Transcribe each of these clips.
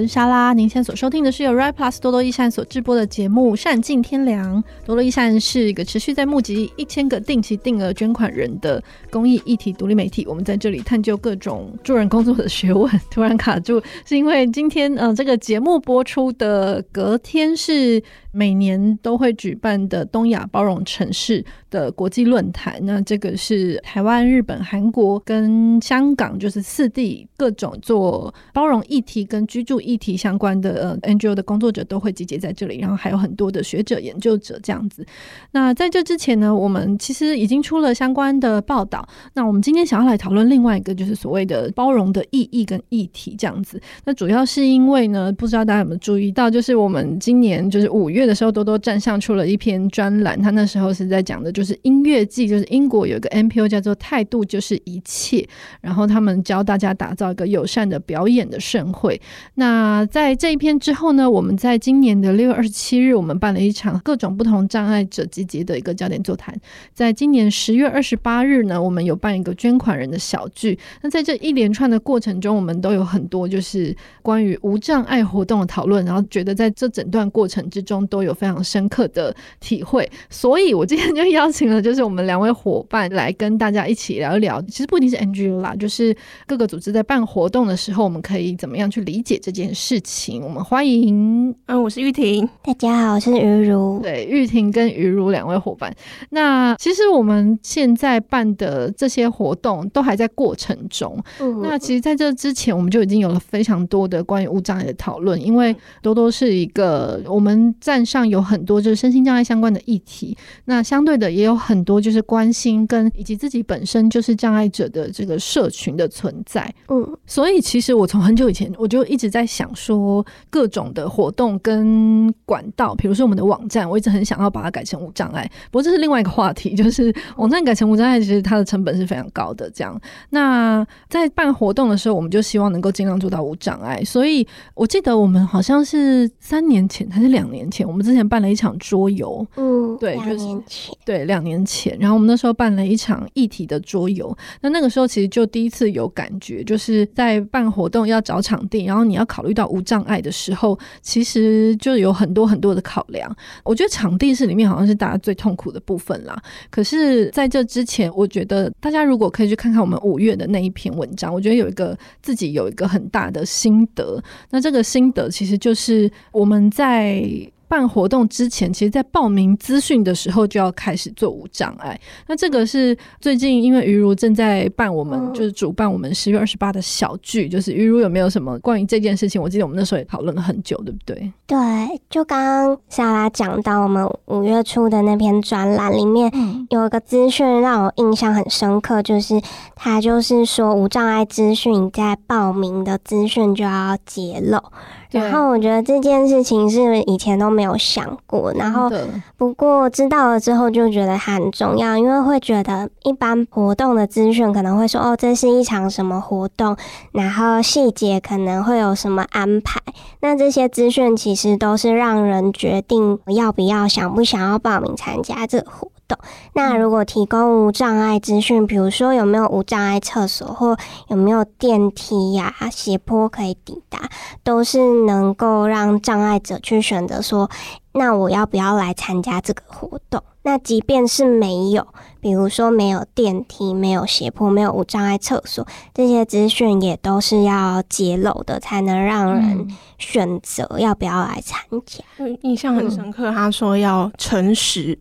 嗨，我是莎拉。您现在所收听的是由 Rai Plus 多多益善所制播的节目《善尽天良》。多多益善是一个持续在募集一千个定期定额捐款人的公益议题独立媒体。我们在这里探究各种助人工作的学问。突然卡住，是因为今天呃，这个节目播出的隔天是每年都会举办的东亚包容城市的国际论坛。那这个是台湾、日本、韩国跟香港，就是四地各种做包容议题跟居。住议题相关的呃 NGO 的工作者都会集结在这里，然后还有很多的学者研究者这样子。那在这之前呢，我们其实已经出了相关的报道。那我们今天想要来讨论另外一个，就是所谓的包容的意义跟议题这样子。那主要是因为呢，不知道大家有没有注意到，就是我们今年就是五月月的时候，多多站上出了一篇专栏，他那时候是在讲的就是音乐季，就是英国有一个 NPO 叫做态度就是一切，然后他们教大家打造一个友善的表演的盛会。那在这一篇之后呢，我们在今年的六月二十七日，我们办了一场各种不同障碍者集结的一个焦点座谈。在今年十月二十八日呢，我们有办一个捐款人的小聚。那在这一连串的过程中，我们都有很多就是关于无障碍活动的讨论，然后觉得在这整段过程之中都有非常深刻的体会。所以我今天就邀请了就是我们两位伙伴来跟大家一起聊一聊。其实不一定是 NGO 啦，就是各个组织在办活动的时候，我们可以怎么样去理解这。件事情，我们欢迎，嗯，我是玉婷，大家好，我是于如，对，玉婷跟于如两位伙伴。那其实我们现在办的这些活动都还在过程中。嗯，那其实在这之前，我们就已经有了非常多的关于无障碍的讨论，因为多多是一个我们站上有很多就是身心障碍相关的议题，那相对的也有很多就是关心跟以及自己本身就是障碍者的这个社群的存在。嗯，所以其实我从很久以前我就一直在。在想说各种的活动跟管道，比如说我们的网站，我一直很想要把它改成无障碍。不过这是另外一个话题，就是网站改成无障碍，其实它的成本是非常高的。这样，那在办活动的时候，我们就希望能够尽量做到无障碍。所以我记得我们好像是三年前还是两年前，我们之前办了一场桌游。嗯，对，就是年前，对，两年前。然后我们那时候办了一场议题的桌游。那那个时候其实就第一次有感觉，就是在办活动要找场地，然后你要。考虑到无障碍的时候，其实就有很多很多的考量。我觉得场地是里面好像是大家最痛苦的部分啦。可是在这之前，我觉得大家如果可以去看看我们五月的那一篇文章，我觉得有一个自己有一个很大的心得。那这个心得其实就是我们在。办活动之前，其实，在报名资讯的时候就要开始做无障碍。那这个是最近，因为于如正在办我们，就是主办我们十月二十八的小聚。就是于如有没有什么关于这件事情？我记得我们那时候也讨论了很久，对不对？对，就刚刚莎拉讲到我们五月初的那篇专栏里面，有一个资讯让我印象很深刻，就是他就是说无障碍资讯在报名的资讯就要揭露。然后我觉得这件事情是以前都没有想过，然后不过知道了之后就觉得很重要，因为会觉得一般活动的资讯可能会说哦，这是一场什么活动，然后细节可能会有什么安排，那这些资讯其实都是让人决定要不要、想不想要报名参加这个活动。那如果提供无障碍资讯，比如说有没有无障碍厕所，或有没有电梯呀、啊、斜坡可以抵达，都是能够让障碍者去选择说，那我要不要来参加这个活动？那即便是没有，比如说没有电梯、没有斜坡、没有无障碍厕所，这些资讯也都是要揭露的，才能让人选择要不要来参加。嗯，印象很深刻，他说要诚实，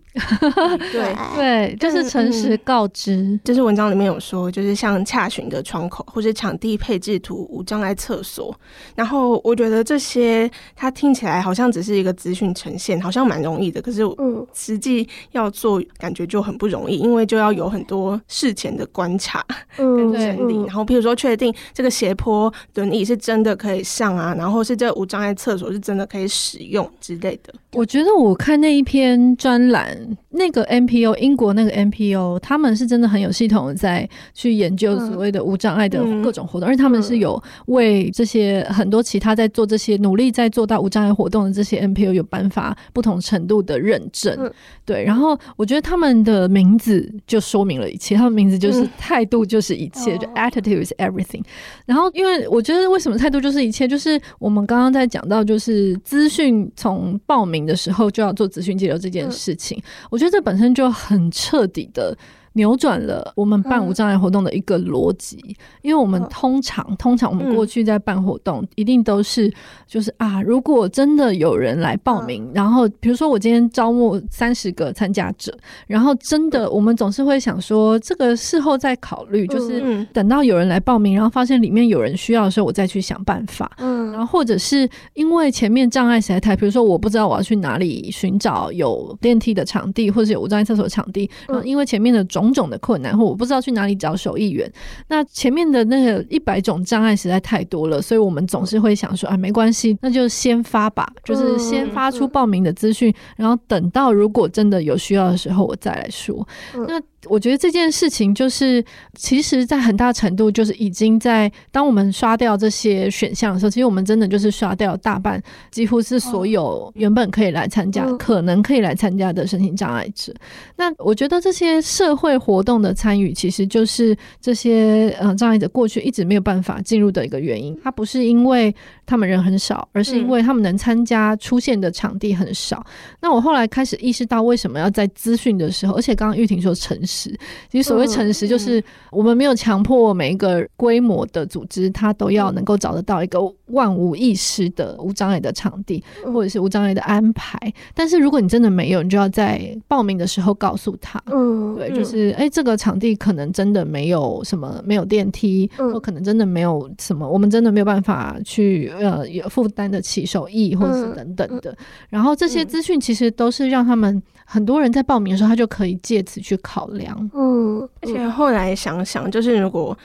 对对，就是诚实告知。嗯，就是文章里面有说，就是像洽询的窗口或者场地配置图、无障碍厕所。然后我觉得这些，它听起来好像只是一个资讯呈现，好像蛮容易的，可是嗯，实际。要做感觉就很不容易，因为就要有很多事前的观察跟整理，嗯、然后譬如说确定这个斜坡轮椅是真的可以上啊，然后是这无障碍厕所是真的可以使用之类的。我觉得我看那一篇专栏，那个 NPO 英国那个 NPO，他们是真的很有系统的在去研究所谓的无障碍的各种活动，而且他们是有为这些很多其他在做这些努力在做到无障碍活动的这些 NPO 有颁发拿不同程度的认证。嗯、对，然后我觉得他们的名字就说明了一切，他们名字就是态度就是一切，嗯、就 attitude is everything。然后，因为我觉得为什么态度就是一切，就是我们刚刚在讲到，就是资讯从报名的时候就要做资讯记录这件事情，嗯、我觉得这本身就很彻底的。扭转了我们办无障碍活动的一个逻辑，嗯、因为我们通常、嗯、通常我们过去在办活动，一定都是就是啊，如果真的有人来报名，嗯、然后比如说我今天招募三十个参加者，然后真的我们总是会想说，这个事后再考虑，就是等到有人来报名，然后发现里面有人需要的时候，我再去想办法。嗯，然后或者是因为前面障碍实在太，比如说我不知道我要去哪里寻找有电梯的场地，或者是有无障碍厕所的场地，然后因为前面的种种的困难，或我不知道去哪里找手艺员，那前面的那个一百种障碍实在太多了，所以我们总是会想说，啊，没关系，那就先发吧，就是先发出报名的资讯，然后等到如果真的有需要的时候，我再来说。那我觉得这件事情就是，其实，在很大程度就是已经在当我们刷掉这些选项的时候，其实我们真的就是刷掉大半，几乎是所有原本可以来参加、可能可以来参加的身心障碍者。那我觉得这些社会活动的参与，其实就是这些呃障碍者过去一直没有办法进入的一个原因。它不是因为他们人很少，而是因为他们能参加出现的场地很少。那我后来开始意识到，为什么要在资讯的时候，而且刚刚玉婷说诚实。其实所谓诚实，就是我们没有强迫每一个规模的组织，它都要能够找得到一个万无一失的无障碍的场地，或者是无障碍的安排。但是如果你真的没有，你就要在报名的时候告诉他，嗯，对，就是哎，这个场地可能真的没有什么，没有电梯，或可能真的没有什么，我们真的没有办法去呃有负担得起手艺，或者是等等的。然后这些资讯其实都是让他们很多人在报名的时候，他就可以借此去考量。嗯，而且后来想想，就是如果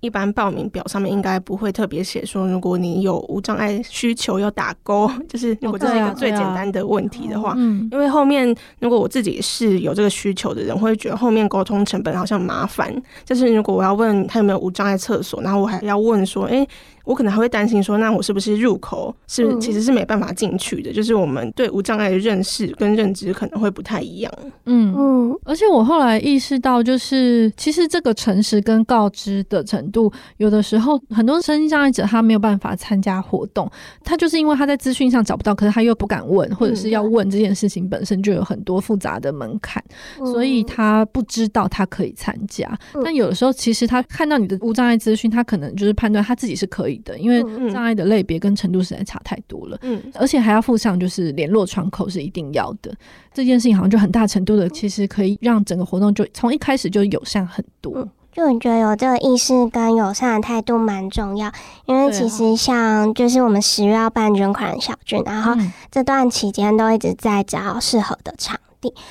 一般报名表上面应该不会特别写说，如果你有无障碍需求要打勾，就是如果这是一个最简单的问题的话，嗯，因为后面如果我自己是有这个需求的人，会觉得后面沟通成本好像麻烦。就是如果我要问他有没有无障碍厕所，然后我还要问说，哎。我可能还会担心说，那我是不是入口是其实是没办法进去的？嗯、就是我们对无障碍的认识跟认知可能会不太一样。嗯嗯，而且我后来意识到，就是其实这个诚实跟告知的程度，有的时候很多身心障碍者他没有办法参加活动，他就是因为他在资讯上找不到，可是他又不敢问，或者是要问这件事情本身就有很多复杂的门槛，嗯、所以他不知道他可以参加。嗯、但有的时候，其实他看到你的无障碍资讯，他可能就是判断他自己是可以的，因为障碍的类别跟程度实在差太多了，嗯，而且还要附上就是联络窗口是一定要的，这件事情好像就很大程度的其实可以让整个活动就从一开始就友善很多。就我觉得有这个意识跟友善的态度蛮重要，因为其实像就是我们十月要办捐款小聚，然后这段期间都一直在找适合的场。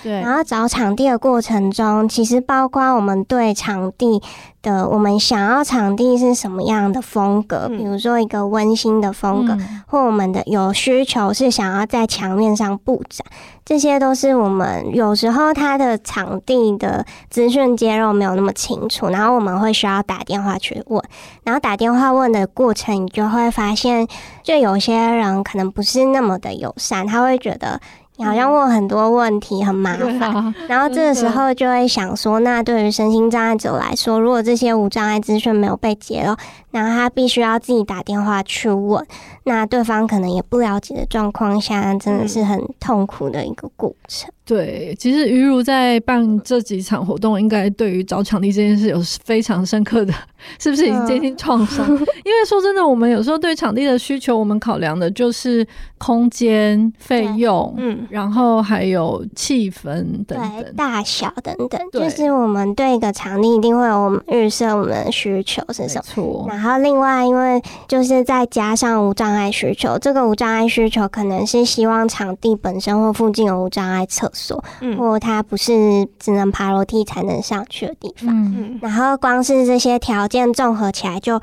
对，然后找场地的过程中，其实包括我们对场地的，我们想要场地是什么样的风格，比如说一个温馨的风格，嗯、或我们的有需求是想要在墙面上布展，这些都是我们有时候它的场地的资讯接入没有那么清楚，然后我们会需要打电话去问，然后打电话问的过程，你就会发现，就有些人可能不是那么的友善，他会觉得。你好像问很多问题很麻烦，啊、然后这个时候就会想说，那对于身心障碍者来说，如果这些无障碍资讯没有被揭露，那他必须要自己打电话去问，那对方可能也不了解的状况下，真的是很痛苦的一个过程。对，其实于如在办这几场活动，应该对于找场地这件事有非常深刻的，是不是已经接近创伤？嗯、因为说真的，我们有时候对场地的需求，我们考量的就是空间、费用，嗯，然后还有气氛等等、大小等等，就是我们对一个场地一定会有我们预设我们的需求是什么。然后另外，因为就是再加上无障碍需求，这个无障碍需求可能是希望场地本身或附近有无障碍厕所，嗯，或它不是只能爬楼梯才能上去的地方，嗯，然后光是这些条件综合起来就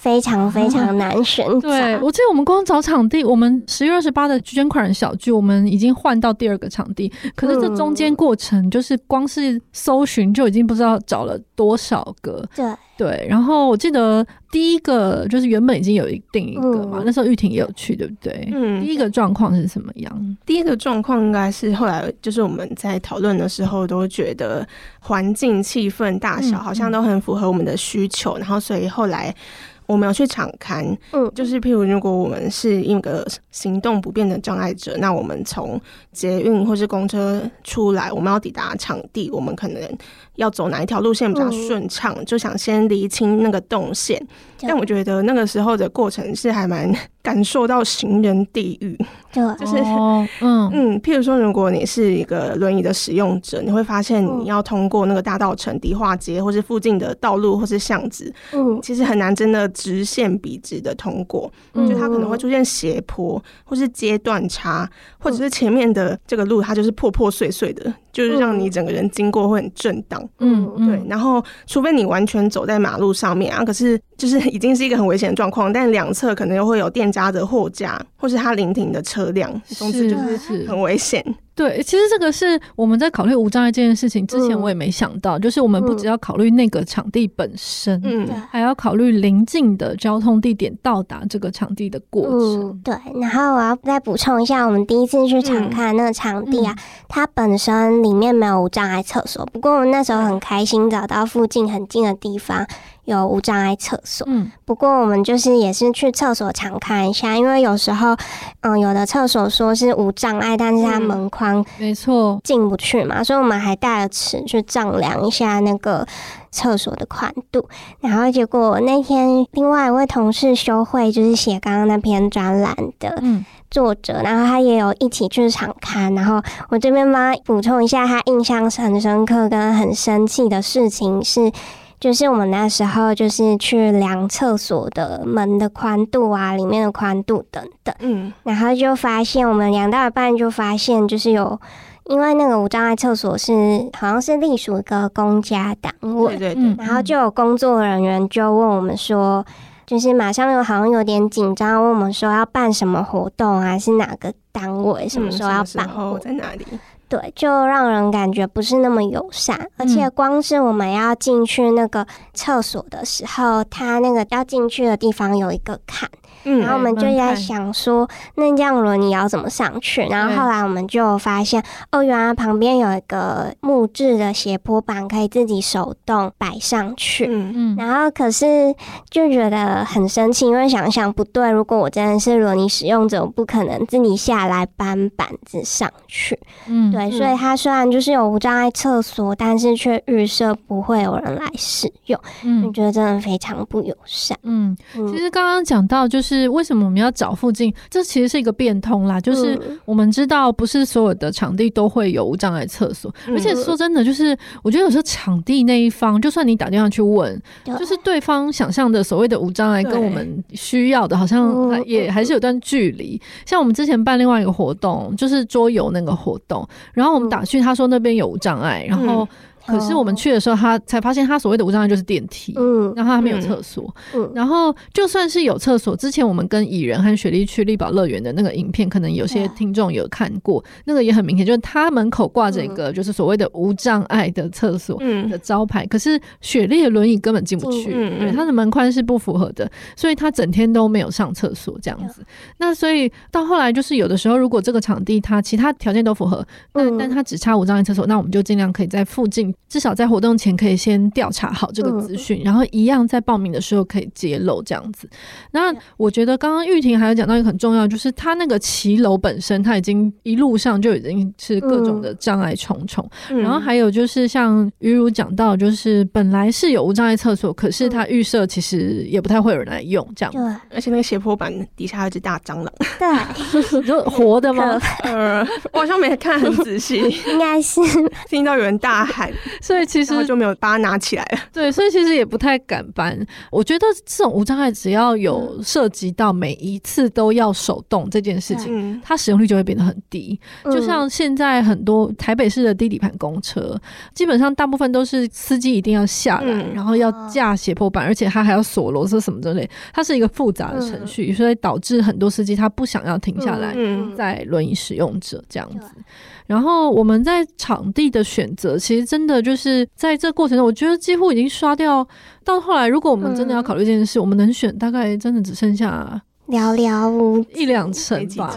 非常非常难选择。对，我记得我们光找场地，我们十月二十八的捐款人小聚，我们已经换到第二个场地，可是这中间过程就是光是搜寻就已经不知道找了多少个。对。对，然后我记得第一个就是原本已经有一定一个嘛，嗯、那时候玉婷也有去，对不对？嗯，第一个状况是什么样？第一个状况应该是后来就是我们在讨论的时候都觉得环境、气氛、大小好像都很符合我们的需求，嗯、然后所以后来。我们要去场刊，嗯，就是譬如如果我们是一个行动不便的障碍者，那我们从捷运或是公车出来，我们要抵达场地，我们可能要走哪一条路线比较顺畅，嗯、就想先厘清那个动线。但我觉得那个时候的过程是还蛮感受到行人地狱，对，就是嗯。嗯，譬如说，如果你是一个轮椅的使用者，你会发现你要通过那个大道城迪化街，或是附近的道路或是巷子，嗯，其实很难真的直线笔直的通过，嗯，就它可能会出现斜坡，或是阶段差，或者是前面的这个路它就是破破碎碎的。就是让你整个人经过会很震荡，嗯，对。然后，除非你完全走在马路上面啊，可是就是 已经是一个很危险的状况。但两侧可能又会有店家的货架，或是他临停的车辆，总之就是很危险。对，其实这个是我们在考虑无障碍这件事情之前，我也没想到，嗯、就是我们不只要考虑那个场地本身，嗯，还要考虑临近的交通地点到达这个场地的过程。嗯、对，然后我要再补充一下，我们第一次去场看那个场地啊，嗯、它本身里面没有无障碍厕所，不过我们那时候很开心找到附近很近的地方。有无障碍厕所，嗯，不过我们就是也是去厕所常看一下，因为有时候，嗯，有的厕所说是无障碍，但是它门框没错。进不去嘛，所以我们还带了尺去丈量一下那个厕所的宽度，然后结果那天另外一位同事修会就是写刚刚那篇专栏的作者，然后他也有一起去场看，然后我这边帮他补充一下，他印象很深刻跟很生气的事情是。就是我们那时候就是去量厕所的门的宽度啊，里面的宽度等等，嗯，然后就发现我们量到一半就发现就是有，因为那个无障碍厕所是好像是隶属一个公家单位，对对对，然后就有工作人员就问我们说，就是马上又好像有点紧张，问我们说要办什么活动，啊是哪个单位，什么时候要办活动，在哪里？对，就让人感觉不是那么友善，而且光是我们要进去那个厕所的时候，它那个要进去的地方有一个坎。嗯，然后我们就在想说，那这样轮椅要怎么上去？然后后来我们就发现，哦，原来旁边有一个木质的斜坡板，可以自己手动摆上去。嗯嗯。然后可是就觉得很生气，因为想想不对，如果我真的是轮椅使用者，我不可能自己下来搬板子上去。嗯，对，所以它虽然就是有无障碍厕所，但是却预设不会有人来使用。嗯，我觉得真的非常不友善。嗯，其实刚刚讲到就是。是为什么我们要找附近？这其实是一个变通啦，就是我们知道不是所有的场地都会有无障碍厕所，而且说真的，就是我觉得有时候场地那一方，就算你打电话去问，就是对方想象的所谓的无障碍跟我们需要的，好像也还是有段距离。像我们之前办另外一个活动，就是桌游那个活动，然后我们打去，他说那边有无障碍，然后。可是我们去的时候，他才发现他所谓的无障碍就是电梯，嗯，然后他没有厕所，嗯，然后就算是有厕所，之前我们跟蚁人和雪莉去丽宝乐园的那个影片，可能有些听众有看过，那个也很明显，就是他门口挂着一个就是所谓的无障碍的厕所的招牌，可是雪莉的轮椅根本进不去，对，他的门宽是不符合的，所以他整天都没有上厕所这样子。那所以到后来就是有的时候，如果这个场地它其他条件都符合，那但他只差无障碍厕所，那我们就尽量可以在附近。至少在活动前可以先调查好这个资讯，嗯、然后一样在报名的时候可以揭露这样子。那我觉得刚刚玉婷还有讲到一个很重要，就是它那个骑楼本身，它已经一路上就已经是各种的障碍重重。嗯、然后还有就是像于如讲到，就是本来是有无障碍厕所，可是它预设其实也不太会有人来用这样。对，而且那个斜坡板底下有只大蟑螂。对，就活的吗？呃，我好像没看很仔细，应该是听到有人大喊。所以其实就没有把它拿起来了。对，所以其实也不太敢搬。我觉得这种无障碍只要有涉及到每一次都要手动这件事情，嗯、它使用率就会变得很低。嗯、就像现在很多台北市的低底盘公车，基本上大部分都是司机一定要下来，嗯、然后要架斜坡板，而且他还要锁螺丝什么之类，它是一个复杂的程序，嗯、所以导致很多司机他不想要停下来，在轮椅使用者这样子。然后我们在场地的选择，其实真的就是在这过程中，我觉得几乎已经刷掉。到后来，如果我们真的要考虑这件事，嗯、我们能选大概真的只剩下寥寥无一两层吧。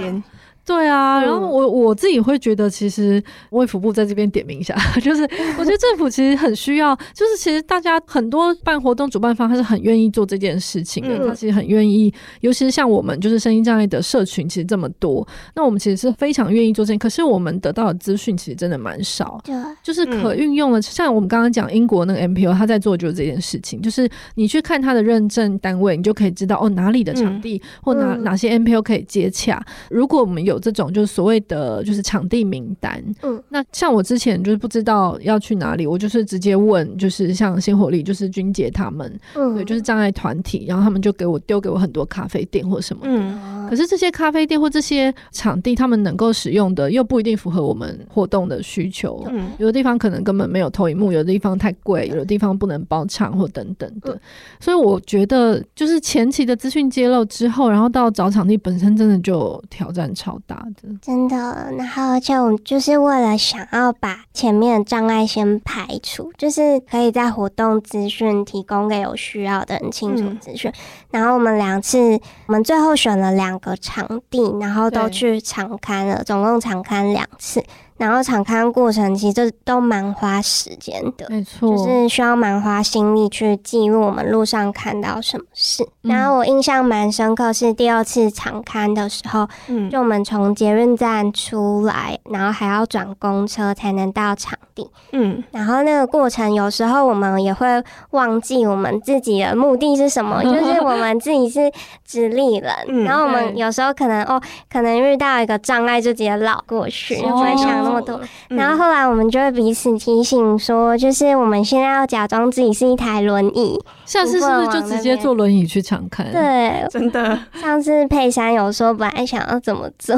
对啊，然后我我自己会觉得，其实卫福部在这边点名一下，就是我觉得政府其实很需要，就是其实大家很多办活动主办方他是很愿意做这件事情的，他其实很愿意，尤其是像我们就是声音障碍的社群其实这么多，那我们其实是非常愿意做这件，可是我们得到的资讯其实真的蛮少，对，就是可运用的，像我们刚刚讲英国那个 MPO 他在做就是这件事情，就是你去看他的认证单位，你就可以知道哦哪里的场地或哪哪些 MPO 可以接洽，如果我们有。有这种就是所谓的就是场地名单，嗯，那像我之前就是不知道要去哪里，我就是直接问，就是像新活力，就是君姐他们，嗯，对，就是障碍团体，然后他们就给我丢给我很多咖啡店或什么的，嗯，可是这些咖啡店或这些场地，他们能够使用的又不一定符合我们活动的需求，嗯，有的地方可能根本没有投影幕，有的地方太贵，有的地方不能包场或等等的，所以我觉得就是前期的资讯揭露之后，然后到找场地本身真的就挑战超大。的真的，然后而且我们就是为了想要把前面的障碍先排除，就是可以在活动资讯提供给有需要的人清楚资讯。嗯、然后我们两次，我们最后选了两个场地，然后都去场刊了，总共场刊两次。然后场刊过程其实都蛮花时间的，没错，就是需要蛮花心力去记录我们路上看到什么事。嗯、然后我印象蛮深刻是第二次场刊的时候，嗯，就我们从捷运站出来，然后还要转公车才能到场地，嗯，然后那个过程有时候我们也会忘记我们自己的目的是什么，就是我们自己是直立人，嗯、然后我们有时候可能哦，可能遇到一个障碍就直接绕过去，就不会想。那么多，然后后来我们就会彼此提醒说，就是我们现在要假装自己是一台轮椅，下次是不是就直接坐轮椅去场看？对，真的。上次佩珊有说本来想要怎么做，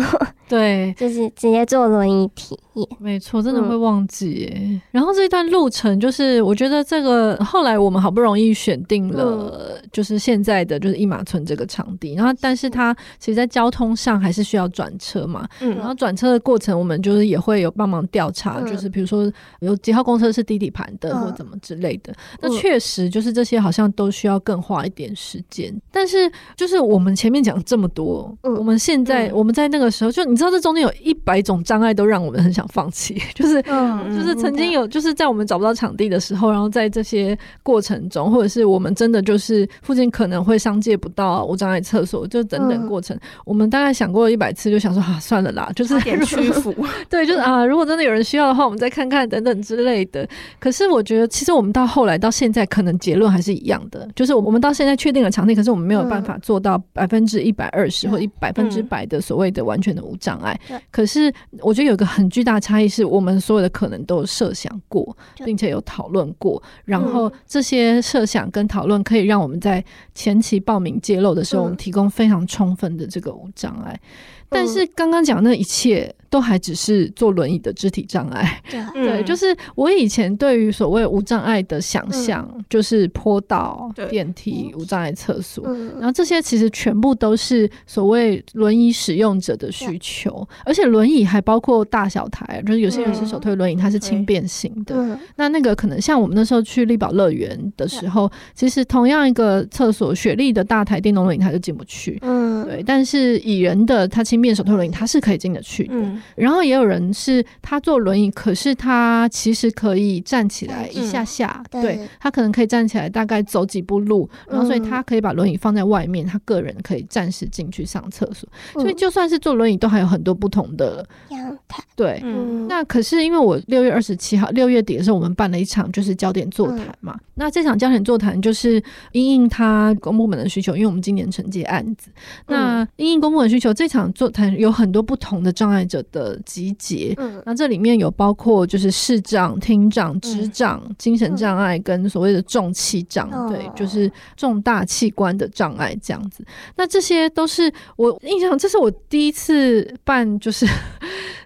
对，就是直接坐轮椅体验。没错，真的会忘记耶。嗯、然后这一段路程，就是我觉得这个后来我们好不容易选定了，就是现在的就是一马村这个场地，然后但是它其实在交通上还是需要转车嘛，嗯，然后转车的过程我们就是也会。有帮忙调查，嗯、就是比如说有几号公车是低底盘的，嗯、或怎么之类的。那确实就是这些，好像都需要更花一点时间。嗯、但是就是我们前面讲这么多，嗯、我们现在、嗯、我们在那个时候，就你知道这中间有一百种障碍，都让我们很想放弃。就是、嗯、就是曾经有，就是在我们找不到场地的时候，然后在这些过程中，或者是我们真的就是附近可能会商借不到无障碍厕所，就等等过程，嗯、我们大概想过一百次，就想说啊，算了啦，就是点屈服，对，就是。啊，如果真的有人需要的话，我们再看看等等之类的。可是我觉得，其实我们到后来到现在，可能结论还是一样的，就是我们到现在确定了场地，可是我们没有办法做到百分之一百二十或一百分之百的所谓的完全的无障碍。可是我觉得有一个很巨大差异是，我们所有的可能都设想过，并且有讨论过，然后这些设想跟讨论可以让我们在前期报名揭露的时候，我们提供非常充分的这个无障碍。但是刚刚讲那一切都还只是坐轮椅的肢体障碍，对，对，就是我以前对于所谓无障碍的想象，就是坡道、电梯、无障碍厕所，然后这些其实全部都是所谓轮椅使用者的需求，而且轮椅还包括大小台，就是有些人是手推轮椅，它是轻便型的，那那个可能像我们那时候去丽宝乐园的时候，其实同样一个厕所，雪莉的大台电动轮椅它就进不去，嗯，对，但是蚁人的它轻便手推轮椅它是可以进得去的，嗯、然后也有人是他坐轮椅，可是他其实可以站起来一下下，嗯、对，他可能可以站起来大概走几步路，然后所以他可以把轮椅放在外面，他个人可以暂时进去上厕所。嗯、所以就算是坐轮椅，都还有很多不同的阳台。对，嗯，那可是因为我六月二十七号六月底的时候，我们办了一场就是焦点座谈嘛。嗯、那这场焦点座谈就是因应他公部门的需求，因为我们今年承接案子。嗯、那因应公部门需求，这场座谈有很多不同的障碍者的集结。嗯，那这里面有包括就是视障、听障、肢障、嗯、精神障碍跟所谓的重器障，嗯、对，就是重大器官的障碍这样子。那这些都是我印象，这是我第一次办，就是。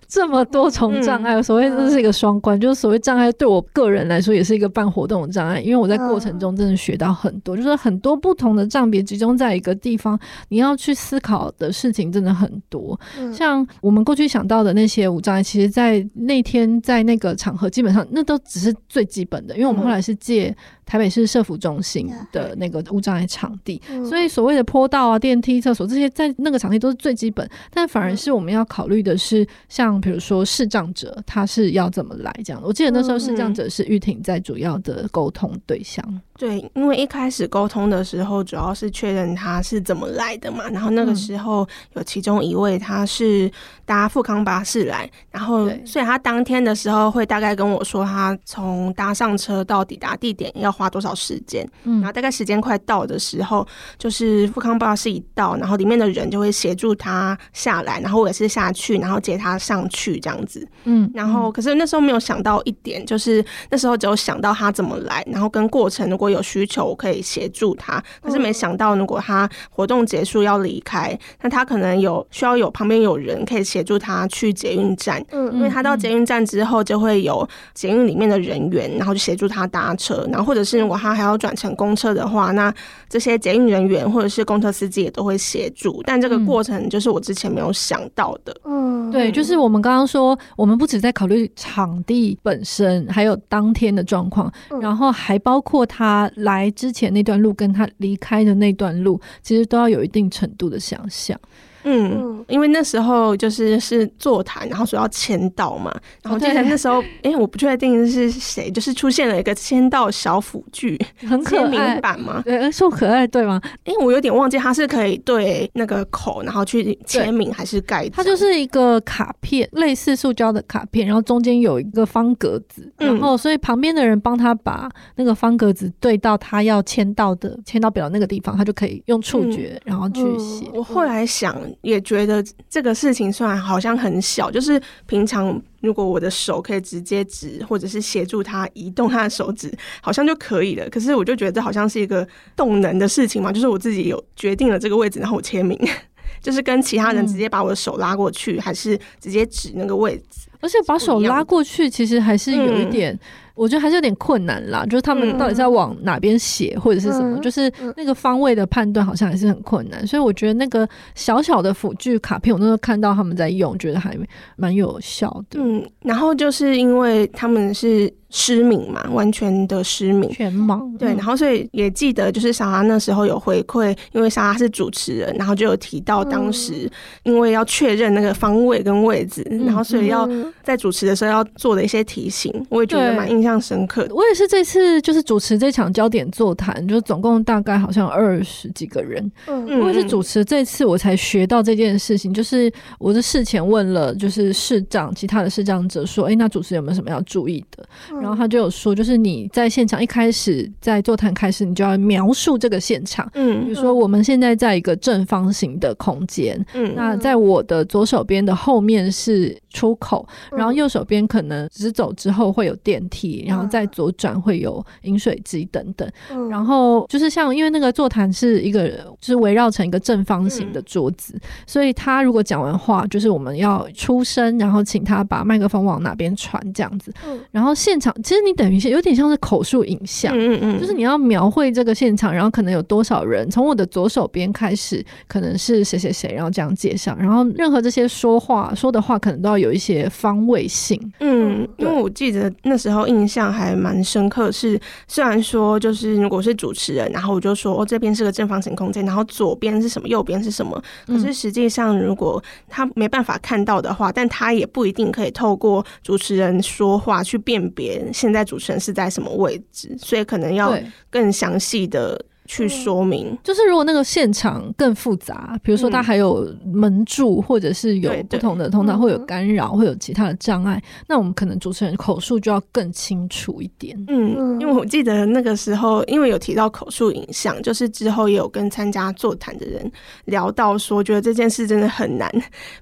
这么多重障碍，所谓这是一个双关，嗯、就是所谓障碍对我个人来说也是一个办活动的障碍，因为我在过程中真的学到很多，嗯、就是很多不同的障别集中在一个地方，你要去思考的事情真的很多。嗯、像我们过去想到的那些无障碍，其实，在那天在那个场合，基本上那都只是最基本的，因为我们后来是借。台北市社福中心的那个无障碍场地，嗯、所以所谓的坡道啊、电梯、厕所这些，在那个场地都是最基本。但反而是我们要考虑的是，像比如说视障者，他是要怎么来这样。我记得那时候视障者是玉婷在主要的沟通对象。对，因为一开始沟通的时候，主要是确认他是怎么来的嘛。然后那个时候有其中一位他是搭富康巴士来，然后所以他当天的时候会大概跟我说，他从搭上车到抵达地点要花多少时间。嗯然后大概时间快到的时候，就是富康巴士一到，然后里面的人就会协助他下来，然后我也是下去，然后接他上去这样子。嗯，然后可是那时候没有想到一点，就是那时候只有想到他怎么来，然后跟过程如果。有需求我可以协助他，可是没想到如果他活动结束要离开，那他可能有需要有旁边有人可以协助他去捷运站，嗯，因为他到捷运站之后就会有捷运里面的人员，然后就协助他搭车，然后或者是如果他还要转乘公车的话，那这些捷运人员或者是公车司机也都会协助，但这个过程就是我之前没有想到的，嗯，对，就是我们刚刚说，我们不止在考虑场地本身，还有当天的状况，然后还包括他。他来之前那段路，跟他离开的那段路，其实都要有一定程度的想象。嗯，因为那时候就是是座谈，然后说要签到嘛，然后记得那时候，哎、欸，我不确定是谁，就是出现了一个签到小辅具，很可爱版嘛，对，说可爱对吗？哎、欸，我有点忘记它是可以对那个口，然后去签名还是盖？它就是一个卡片，类似塑胶的卡片，然后中间有一个方格子，然后所以旁边的人帮他把那个方格子对到他要签到的签到表那个地方，他就可以用触觉、嗯、然后去写。我后来想。也觉得这个事情虽然好像很小，就是平常如果我的手可以直接指，或者是协助他移动他的手指，好像就可以了。可是我就觉得这好像是一个动能的事情嘛，就是我自己有决定了这个位置，然后我签名，就是跟其他人直接把我的手拉过去，嗯、还是直接指那个位置，而且把手拉过去，其实还是有一点。嗯我觉得还是有点困难啦，就是他们到底在往哪边写或者是什么，嗯、就是那个方位的判断好像还是很困难，所以我觉得那个小小的辅具卡片，我那时候看到他们在用，觉得还蛮有效的。嗯，然后就是因为他们是。失明嘛，完全的失明，全盲。对，然后所以也记得，就是莎拉那时候有回馈，因为莎拉是主持人，然后就有提到当时因为要确认那个方位跟位置，嗯、然后所以要在主持的时候要做的一些提醒，我也觉得蛮印象深刻的。我也是这次就是主持这场焦点座谈，就总共大概好像二十几个人，嗯，我也是主持这次我才学到这件事情，就是我是事前问了就是市长其他的市长者说，哎，那主持有没有什么要注意的？然后他就有说，就是你在现场一开始在座谈开始，你就要描述这个现场。嗯，比如说我们现在在一个正方形的空间，嗯，那在我的左手边的后面是出口，然后右手边可能直走之后会有电梯，然后再左转会有饮水机等等。然后就是像因为那个座谈是一个就是围绕成一个正方形的桌子，所以他如果讲完话，就是我们要出声，然后请他把麦克风往哪边传这样子。然后现场。其实你等于是有点像是口述影像，嗯嗯，就是你要描绘这个现场，然后可能有多少人，从我的左手边开始，可能是谁谁谁，然后这样介绍，然后任何这些说话说的话，可能都要有一些方位性，嗯，因为我记得那时候印象还蛮深刻，是虽然说就是如果是主持人，然后我就说哦，这边是个正方形空间，然后左边是什么，右边是什么，可是实际上如果他没办法看到的话，但他也不一定可以透过主持人说话去辨别。现在主持人是在什么位置，所以可能要更详细的去说明。嗯、就是如果那个现场更复杂，比如说它还有门柱，或者是有不同的通道，会有干扰，会有其他的障碍，那我们可能主持人口述就要更清楚一点。嗯，因为我记得那个时候，因为有提到口述影像，就是之后也有跟参加座谈的人聊到说，觉得这件事真的很难。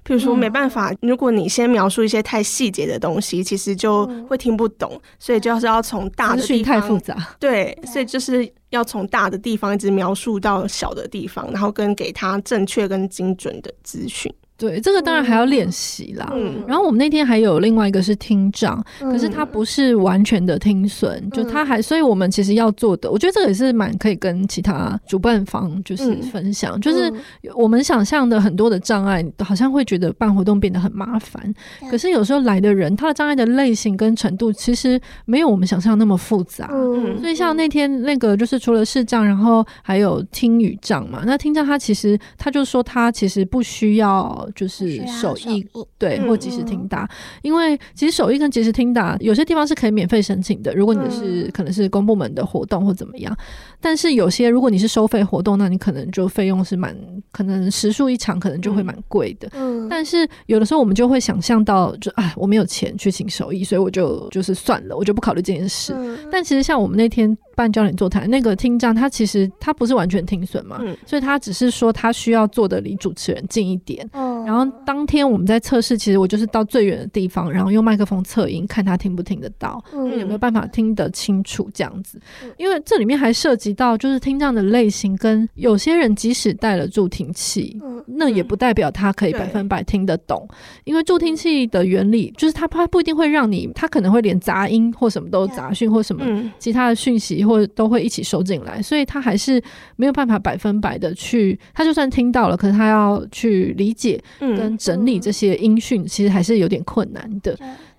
比如说没办法，如果你先描述一些太细节的东西，其实就会听不懂，所以就是要从大的地方，太复杂，对，所以就是要从大的地方一直描述到小的地方，然后跟给他正确跟精准的资讯。对，这个当然还要练习啦。嗯，然后我们那天还有另外一个是听障，嗯、可是他不是完全的听损，嗯、就他还，所以我们其实要做的，我觉得这个也是蛮可以跟其他主办方就是分享，嗯、就是我们想象的很多的障碍，好像会觉得办活动变得很麻烦，嗯、可是有时候来的人，他的障碍的类型跟程度其实没有我们想象那么复杂。嗯，所以像那天那个就是除了视障，然后还有听语障嘛，那听障他其实他就说他其实不需要。就是手艺对，或即时听打，嗯、因为其实手艺跟即时听打有些地方是可以免费申请的。如果你是、嗯、可能是公部门的活动或怎么样，但是有些如果你是收费活动，那你可能就费用是蛮可能时数一场可能就会蛮贵的。嗯，但是有的时候我们就会想象到就，就哎，我没有钱去请手艺，所以我就就是算了，我就不考虑这件事。嗯、但其实像我们那天。办焦点座谈那个听障，他其实他不是完全听损嘛，嗯、所以他只是说他需要坐的离主持人近一点。嗯、然后当天我们在测试，其实我就是到最远的地方，然后用麦克风测音，看他听不听得到，嗯、有没有办法听得清楚这样子。嗯、因为这里面还涉及到就是听障的类型，跟有些人即使带了助听器，嗯、那也不代表他可以百分百听得懂，对因为助听器的原理就是他他不一定会让你，他可能会连杂音或什么都杂讯或什么其他的讯息。或者都会一起收进来，所以他还是没有办法百分百的去，他就算听到了，可是他要去理解跟整理这些音讯，其实还是有点困难的。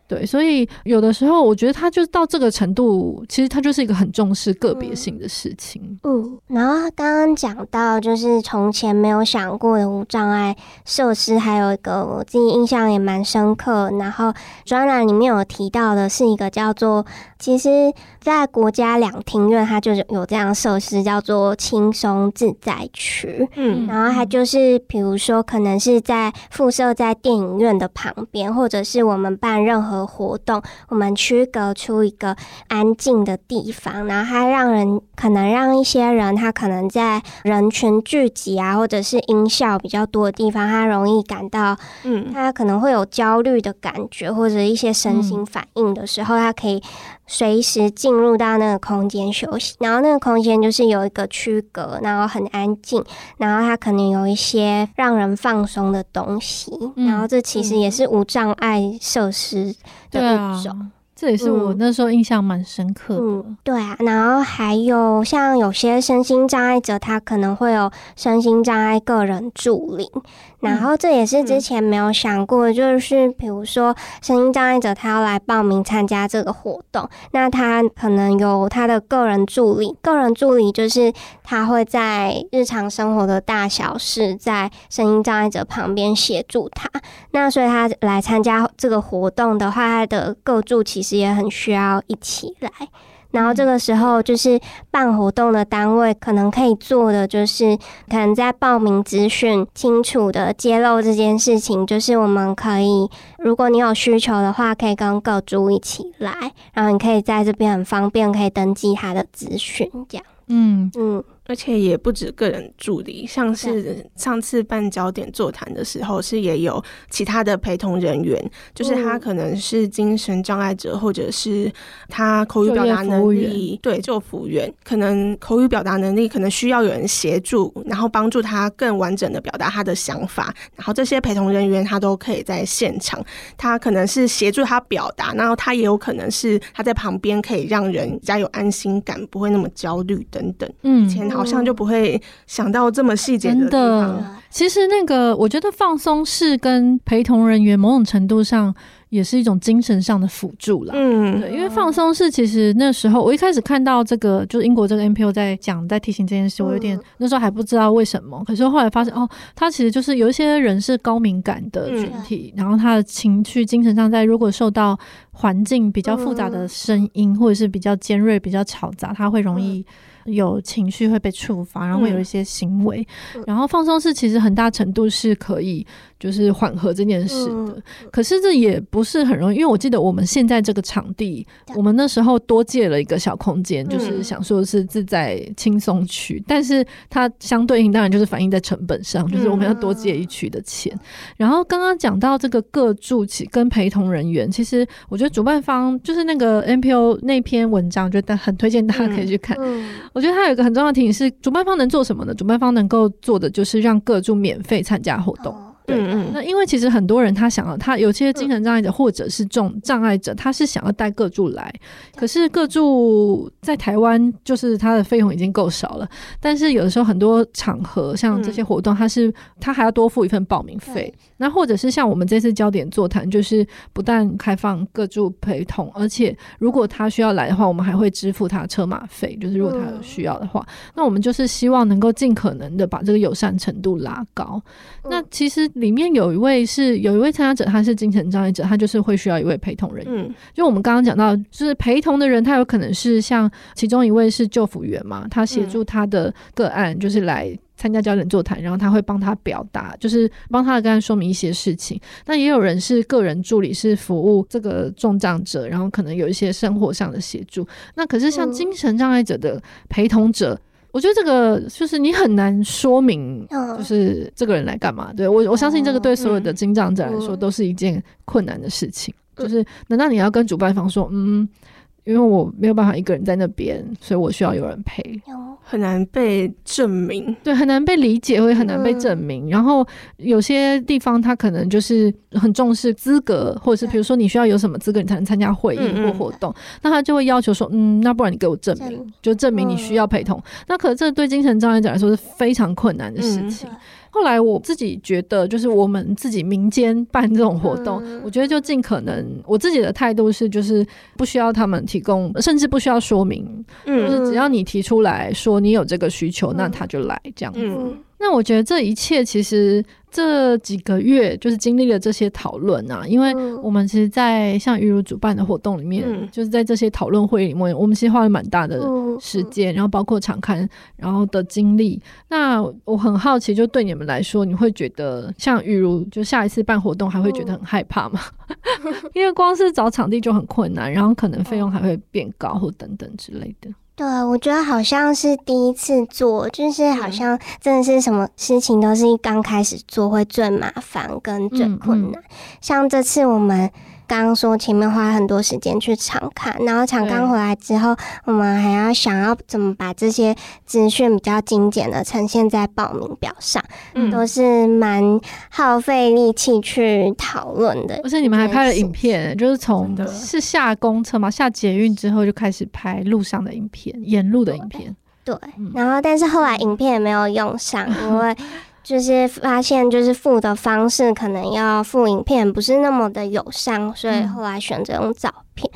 对，所以有的时候我觉得他就到这个程度，其实他就是一个很重视个别性的事情。嗯，嗯，然后刚刚讲到就是从前没有想过的无障碍设施，还有一个我自己印象也蛮深刻。然后专栏里面有提到的是一个叫做，其实在国家两厅院它就是有这样设施，叫做轻松自在区。嗯，然后它就是比如说可能是在附设在电影院的旁边，或者是我们办任何。活动，我们区隔出一个安静的地方，然后它让人可能让一些人，他可能在人群聚集啊，或者是音效比较多的地方，他容易感到，嗯，他可能会有焦虑的感觉，或者一些身心反应的时候，他可以随时进入到那个空间休息。然后那个空间就是有一个区隔，然后很安静，然后它可能有一些让人放松的东西，然后这其实也是无障碍设施。对啊，这也是我那时候印象蛮深刻的。嗯，对啊，然后还有像有些身心障碍者，他可能会有身心障碍个人助理。然后这也是之前没有想过，就是比如说身心障碍者他要来报名参加这个活动，那他可能有他的个人助理，个人助理就是他会在日常生活的大小事，在身心障碍者旁边协助他。那所以他来参加这个活动的话，他的构助其实也很需要一起来。然后这个时候，就是办活动的单位可能可以做的，就是可能在报名资讯清楚的揭露这件事情。就是我们可以，如果你有需求的话，可以跟各组一起来，然后你可以在这边很方便，可以登记他的资讯，这样。嗯嗯。而且也不止个人助理，像是上次办焦点座谈的时候，是也有其他的陪同人员，就是他可能是精神障碍者，或者是他口语表达能力，对，就服务员，可能口语表达能力可能需要有人协助，然后帮助他更完整的表达他的想法，然后这些陪同人员他都可以在现场，他可能是协助他表达，然后他也有可能是他在旁边可以让人比较有安心感，不会那么焦虑等等，嗯，前好像就不会想到这么细节的。真的，其实那个，我觉得放松是跟陪同人员某种程度上也是一种精神上的辅助啦。嗯，对，因为放松是其实那时候我一开始看到这个，就是英国这个 NPO 在讲在提醒这件事，我有点那时候还不知道为什么，可是后来发现哦，他其实就是有一些人是高敏感的群体，然后他的情绪、精神上在如果受到环境比较复杂的声音，或者是比较尖锐、比较嘈杂，他会容易。有情绪会被触发，然后会有一些行为，嗯、然后放松是其实很大程度是可以就是缓和这件事的。嗯、可是这也不是很容易，因为我记得我们现在这个场地，嗯、我们那时候多借了一个小空间，嗯、就是想说是自在轻松区，但是它相对应当然就是反映在成本上，就是我们要多借一区的钱。嗯、然后刚刚讲到这个各住起跟陪同人员，其实我觉得主办方就是那个 NPO 那篇文章，觉得很推荐大家可以去看。我觉得它有一个很重要的提醒是，主办方能做什么呢？主办方能够做的就是让各住免费参加活动。对，那因为其实很多人他想要，他有些精神障碍者或者是重障碍者，他是想要带各住来，可是各住在台湾就是他的费用已经够少了，但是有的时候很多场合像这些活动，他是他还要多付一份报名费。那或者是像我们这次焦点座谈，就是不但开放各住陪同，而且如果他需要来的话，我们还会支付他车马费，就是如果他有需要的话，那我们就是希望能够尽可能的把这个友善程度拉高。那其实。里面有一位是有一位参加者，他是精神障碍者，他就是会需要一位陪同人员。嗯，就我们刚刚讲到，就是陪同的人，他有可能是像其中一位是救服员嘛，他协助他的个案，就是来参加焦点座谈，然后他会帮他表达，就是帮他的个案说明一些事情。那也有人是个人助理，是服务这个重障者，然后可能有一些生活上的协助。那可是像精神障碍者的陪同者。我觉得这个就是你很难说明，就是这个人来干嘛？对，我我相信这个对所有的精障者来说都是一件困难的事情。就是难道你要跟主办方说，嗯？因为我没有办法一个人在那边，所以我需要有人陪，很难被证明，对，很难被理解，会很难被证明。嗯、然后有些地方他可能就是很重视资格，或者是比如说你需要有什么资格你才能参加会议或活动，嗯。嗯，那他就会要求说，嗯，那不然你给我证明，就证明你需要陪同。嗯、那可是这对精神障碍者来说是非常困难的事情。嗯后来我自己觉得，就是我们自己民间办这种活动，嗯、我觉得就尽可能，我自己的态度是，就是不需要他们提供，甚至不需要说明，嗯、就是只要你提出来说你有这个需求，嗯、那他就来这样子。嗯、那我觉得这一切其实。这几个月就是经历了这些讨论啊，因为我们其实，在像雨如主办的活动里面，嗯、就是在这些讨论会里面，我们其实花了蛮大的时间，嗯、然后包括场刊，然后的经历。那我很好奇，就对你们来说，你会觉得像雨如，就下一次办活动还会觉得很害怕吗？嗯、因为光是找场地就很困难，然后可能费用还会变高或等等之类的。对，我觉得好像是第一次做，就是好像真的是什么事情都是一刚开始做会最麻烦跟最困难。嗯嗯、像这次我们。刚刚说前面花很多时间去场看，然后场勘回来之后，我们还要想要怎么把这些资讯比较精简的呈现在报名表上，嗯，都是蛮耗费力气去讨论的。而且你们还拍了影片，就是从是下公车嘛，下捷运之后就开始拍路上的影片，沿路的影片。对，然后但是后来影片也没有用上，因为。就是发现，就是付的方式可能要付影片，不是那么的友善，所以后来选择用照片。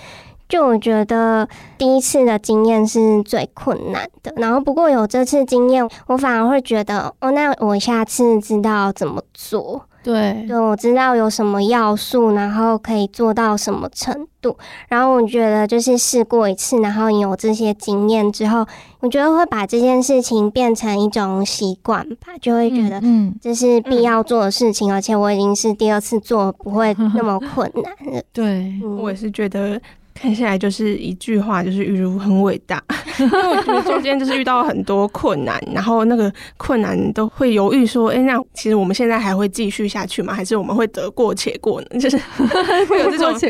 就我觉得第一次的经验是最困难的，然后不过有这次经验，我反而会觉得，哦，那我下次知道怎么做。对，对，我知道有什么要素，然后可以做到什么程度。然后我觉得就是试过一次，然后你有这些经验之后，我觉得会把这件事情变成一种习惯吧，就会觉得嗯，这是必要做的事情，嗯、而且我已经是第二次做，不会那么 困难了。对，嗯、我也是觉得。看下来就是一句话，就是雨如很伟大。因为我觉得中间就是遇到很多困难，然后那个困难都会犹豫说：“哎、欸，那其实我们现在还会继续下去吗？还是我们会得过且过呢？” 就是 会有这种真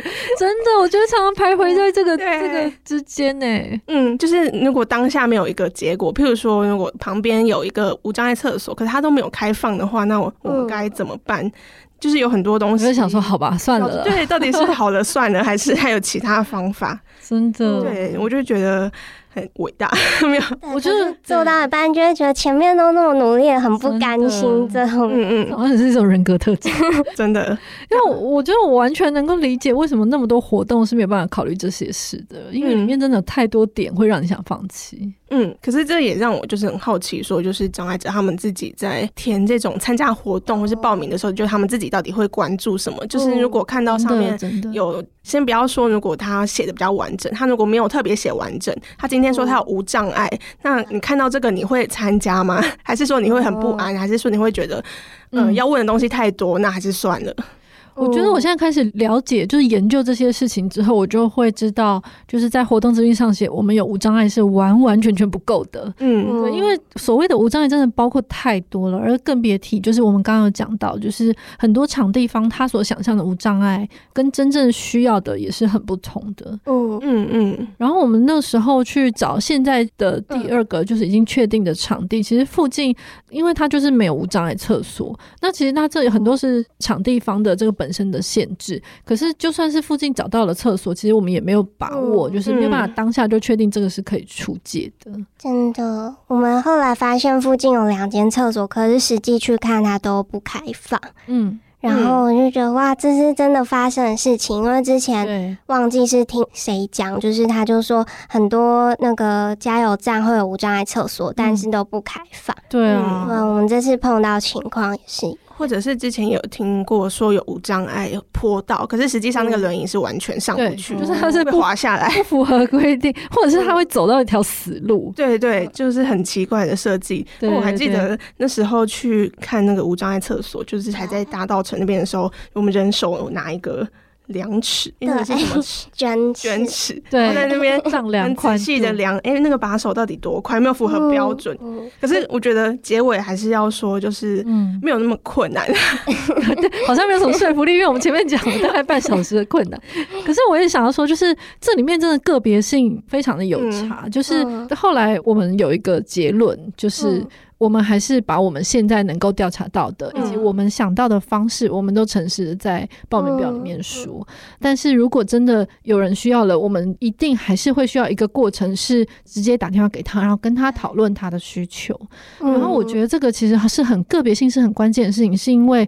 的，我觉得常常徘徊在这个这个之间呢。嗯，就是如果当下没有一个结果，譬如说，如果旁边有一个无障碍厕所，可是它都没有开放的话，那我我们该怎么办？嗯就是有很多东西，我就想说，好吧，算了。对，到底是好了算了，还是还有其他方法？真的，对，我就觉得很伟大，没有。我就是做到一半就会觉得前面都那么努力，很不甘心。这种，嗯嗯，好像是一种人格特质，真的。因为我觉得我完全能够理解为什么那么多活动是没有办法考虑这些事的，因为里面真的有太多点会让你想放弃。嗯，可是这也让我就是很好奇，说就是障碍者他们自己在填这种参加活动或是报名的时候，就他们自己到底会关注什么？就是如果看到上面有，先不要说如果他写的比较完整，他如果没有特别写完整，他今天说他有无障碍，那你看到这个你会参加吗？还是说你会很不安？还是说你会觉得，嗯，要问的东西太多，那还是算了。我觉得我现在开始了解，就是研究这些事情之后，我就会知道，就是在活动资讯上写我们有无障碍是完完全全不够的。嗯，对，因为所谓的无障碍真的包括太多了，而更别提就是我们刚刚有讲到，就是很多场地方他所想象的无障碍跟真正需要的也是很不同的。嗯嗯嗯。然后我们那时候去找现在的第二个就是已经确定的场地，其实附近因为它就是没有无障碍厕所，那其实那这里很多是场地方的这个本身的限制，可是就算是附近找到了厕所，其实我们也没有把握，嗯、就是没有办法当下就确定这个是可以出借的。真的，我们后来发现附近有两间厕所，可是实际去看它都不开放。嗯，然后我就觉得哇，这是真的发生的事情，因为之前忘记是听谁讲，就是他就说很多那个加油站会有无障碍厕所，嗯、但是都不开放。对啊，嗯，我们这次碰到情况也是。或者是之前有听过说有无障碍坡道，可是实际上那个轮椅是完全上不去，就是它是会滑下来，不符合规定，或者是它会走到一条死路。对对，就是很奇怪的设计。我还记得那时候去看那个无障碍厕所，就是还在大道城那边的时候，我们人手拿一个。量尺，因为是什么尺？卷卷尺，对，在那边丈量，很仔细的量，哎，那个把手到底多宽？没有符合标准。可是我觉得结尾还是要说，就是没有那么困难，对，好像没有什么说服力，因为我们前面讲了大概半小时的困难。可是我也想要说，就是这里面真的个别性非常的有差。就是后来我们有一个结论，就是。我们还是把我们现在能够调查到的，以及我们想到的方式，我们都诚实的在报名表里面说。但是如果真的有人需要了，我们一定还是会需要一个过程，是直接打电话给他，然后跟他讨论他的需求。然后我觉得这个其实还是很个别性，是很关键的事情，是因为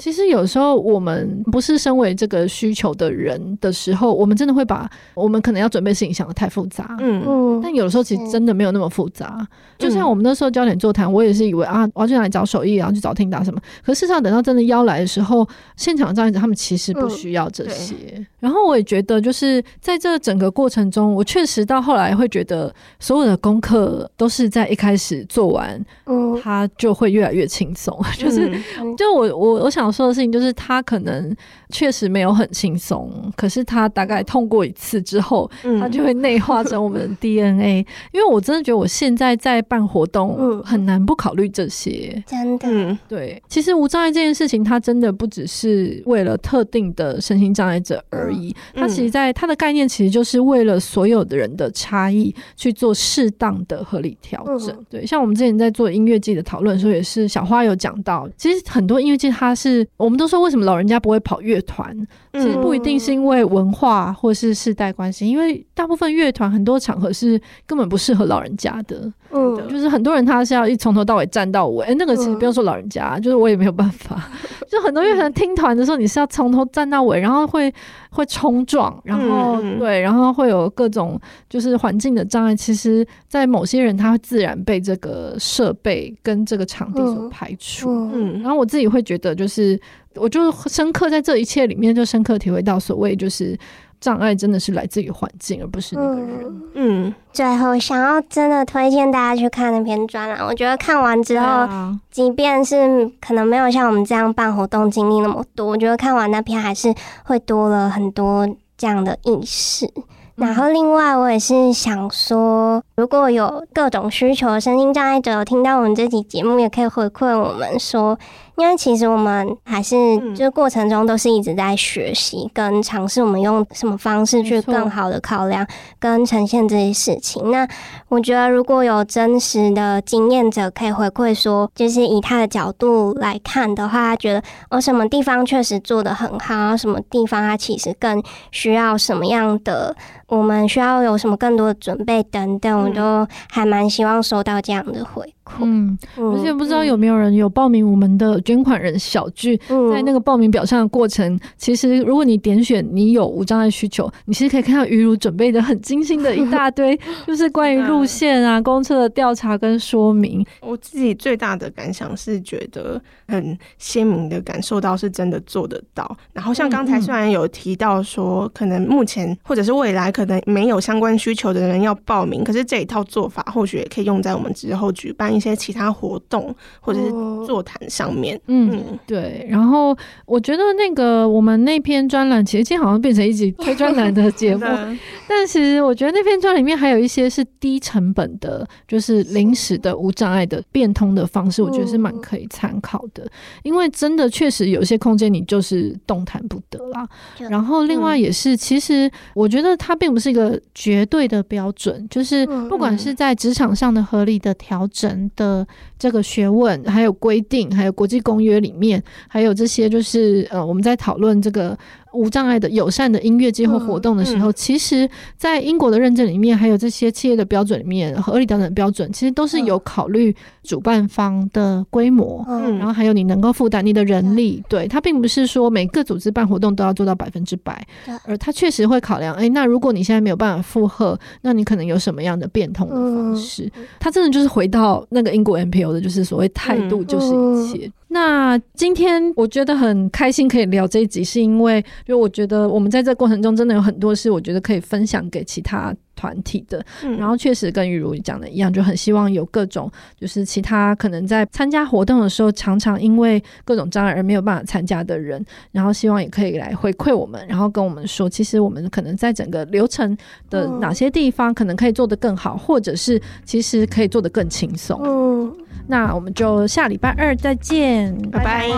其实有时候我们不是身为这个需求的人的时候，我们真的会把我们可能要准备事情想的太复杂。嗯嗯。但有的时候其实真的没有那么复杂。就像我们那时候焦点座谈。我也是以为啊，我要去哪里找手艺，然后去找听打什么。可是事实上，等到真的邀来的时候，现场的障碍者他们其实不需要这些。嗯、然后我也觉得，就是在这整个过程中，我确实到后来会觉得，所有的功课都是在一开始做完，嗯，他就会越来越轻松。就是，就我我我想说的事情，就是他可能确实没有很轻松，可是他大概痛过一次之后，他就会内化成我们的 DNA。因为我真的觉得，我现在在办活动很难。不考虑这些，真的，对。其实无障碍这件事情，它真的不只是为了特定的身心障碍者而已。它其实，在它的概念，其实就是为了所有的人的差异去做适当的合理调整。对，像我们之前在做音乐季的讨论的时候，也是小花有讲到，其实很多音乐季，它是我们都说，为什么老人家不会跑乐团？其实不一定是因为文化或是世代关系，因为大部分乐团很多场合是根本不适合老人家的。嗯，就是很多人他是要一从头到尾站到尾，那个其实不用说老人家，就是我也没有办法。就很多乐团听团的时候，你是要从头站到尾，然后会会冲撞，然后对，然后会有各种就是环境的障碍。其实，在某些人他会自然被这个设备跟这个场地所排除。嗯，然后我自己会觉得，就是我就深刻在这一切里面，就深刻体会到所谓就是。障碍真的是来自于环境，而不是那个人。嗯，嗯，最后想要真的推荐大家去看那篇专栏，我觉得看完之后，啊、即便是可能没有像我们这样办活动经历那么多，我觉得看完那篇还是会多了很多这样的意识。然后，另外我也是想说，如果有各种需求的身心障碍者听到我们这期节目，也可以回馈我们说，你因为其实我们还是就过程中都是一直在学习跟尝试，我们用什么方式去更好的考量跟呈现这些事情。那我觉得如果有真实的经验者可以回馈说，就是以他的角度来看的话，他觉得哦什么地方确实做得很好，什么地方他其实更需要什么样的。我们需要有什么更多的准备等等，我都还蛮希望收到这样的回馈。嗯，而且不知道有没有人有报名我们的捐款人小聚，在那个报名表上的过程，其实如果你点选你有无障碍需求，你其实可以看到于如准备的很精心的一大堆，就是关于路线啊、公车的调查跟说明。我自己最大的感想是觉得很鲜明的感受到是真的做得到。然后像刚才虽然有提到说，可能目前或者是未来可可能没有相关需求的人要报名，可是这一套做法或许也可以用在我们之后举办一些其他活动或者是座谈上面。嗯，嗯，对。然后我觉得那个我们那篇专栏，其实今天好像变成一集推专栏的节目，但其实我觉得那篇专栏里面还有一些是低成本的，就是临时的无障碍的变通的方式，我觉得是蛮可以参考的。因为真的确实有些空间你就是动弹不得啦。然后另外也是，其实我觉得它并不是一个绝对的标准，就是不管是在职场上的合理的调整的这个学问，还有规定，还有国际公约里面，还有这些就是呃，我们在讨论这个。无障碍的友善的音乐季或活动的时候，嗯。嗯、其实，在英国的认证里面，还有这些企业的标准里面，合理调整的标准，其实都是有考虑主办方的规模，嗯，然后还有你能够负担你的人力，对，它并不是说每个组织办活动都要做到百分之百，而它确实会考量，哎，那如果你现在没有办法负荷，那你可能有什么样的变通的方式？它真的就是回到那个英国 NPO 的，就是所谓态度就是一切。那今天我觉得很开心可以聊这一集，是因为因为我觉得我们在这过程中真的有很多事，我觉得可以分享给其他团体的。嗯、然后确实跟玉如讲的一样，就很希望有各种就是其他可能在参加活动的时候，常常因为各种障碍而没有办法参加的人，然后希望也可以来回馈我们，然后跟我们说，其实我们可能在整个流程的哪些地方可能可以做得更好，或者是其实可以做得更轻松。嗯。那我们就下礼拜二再见，拜拜。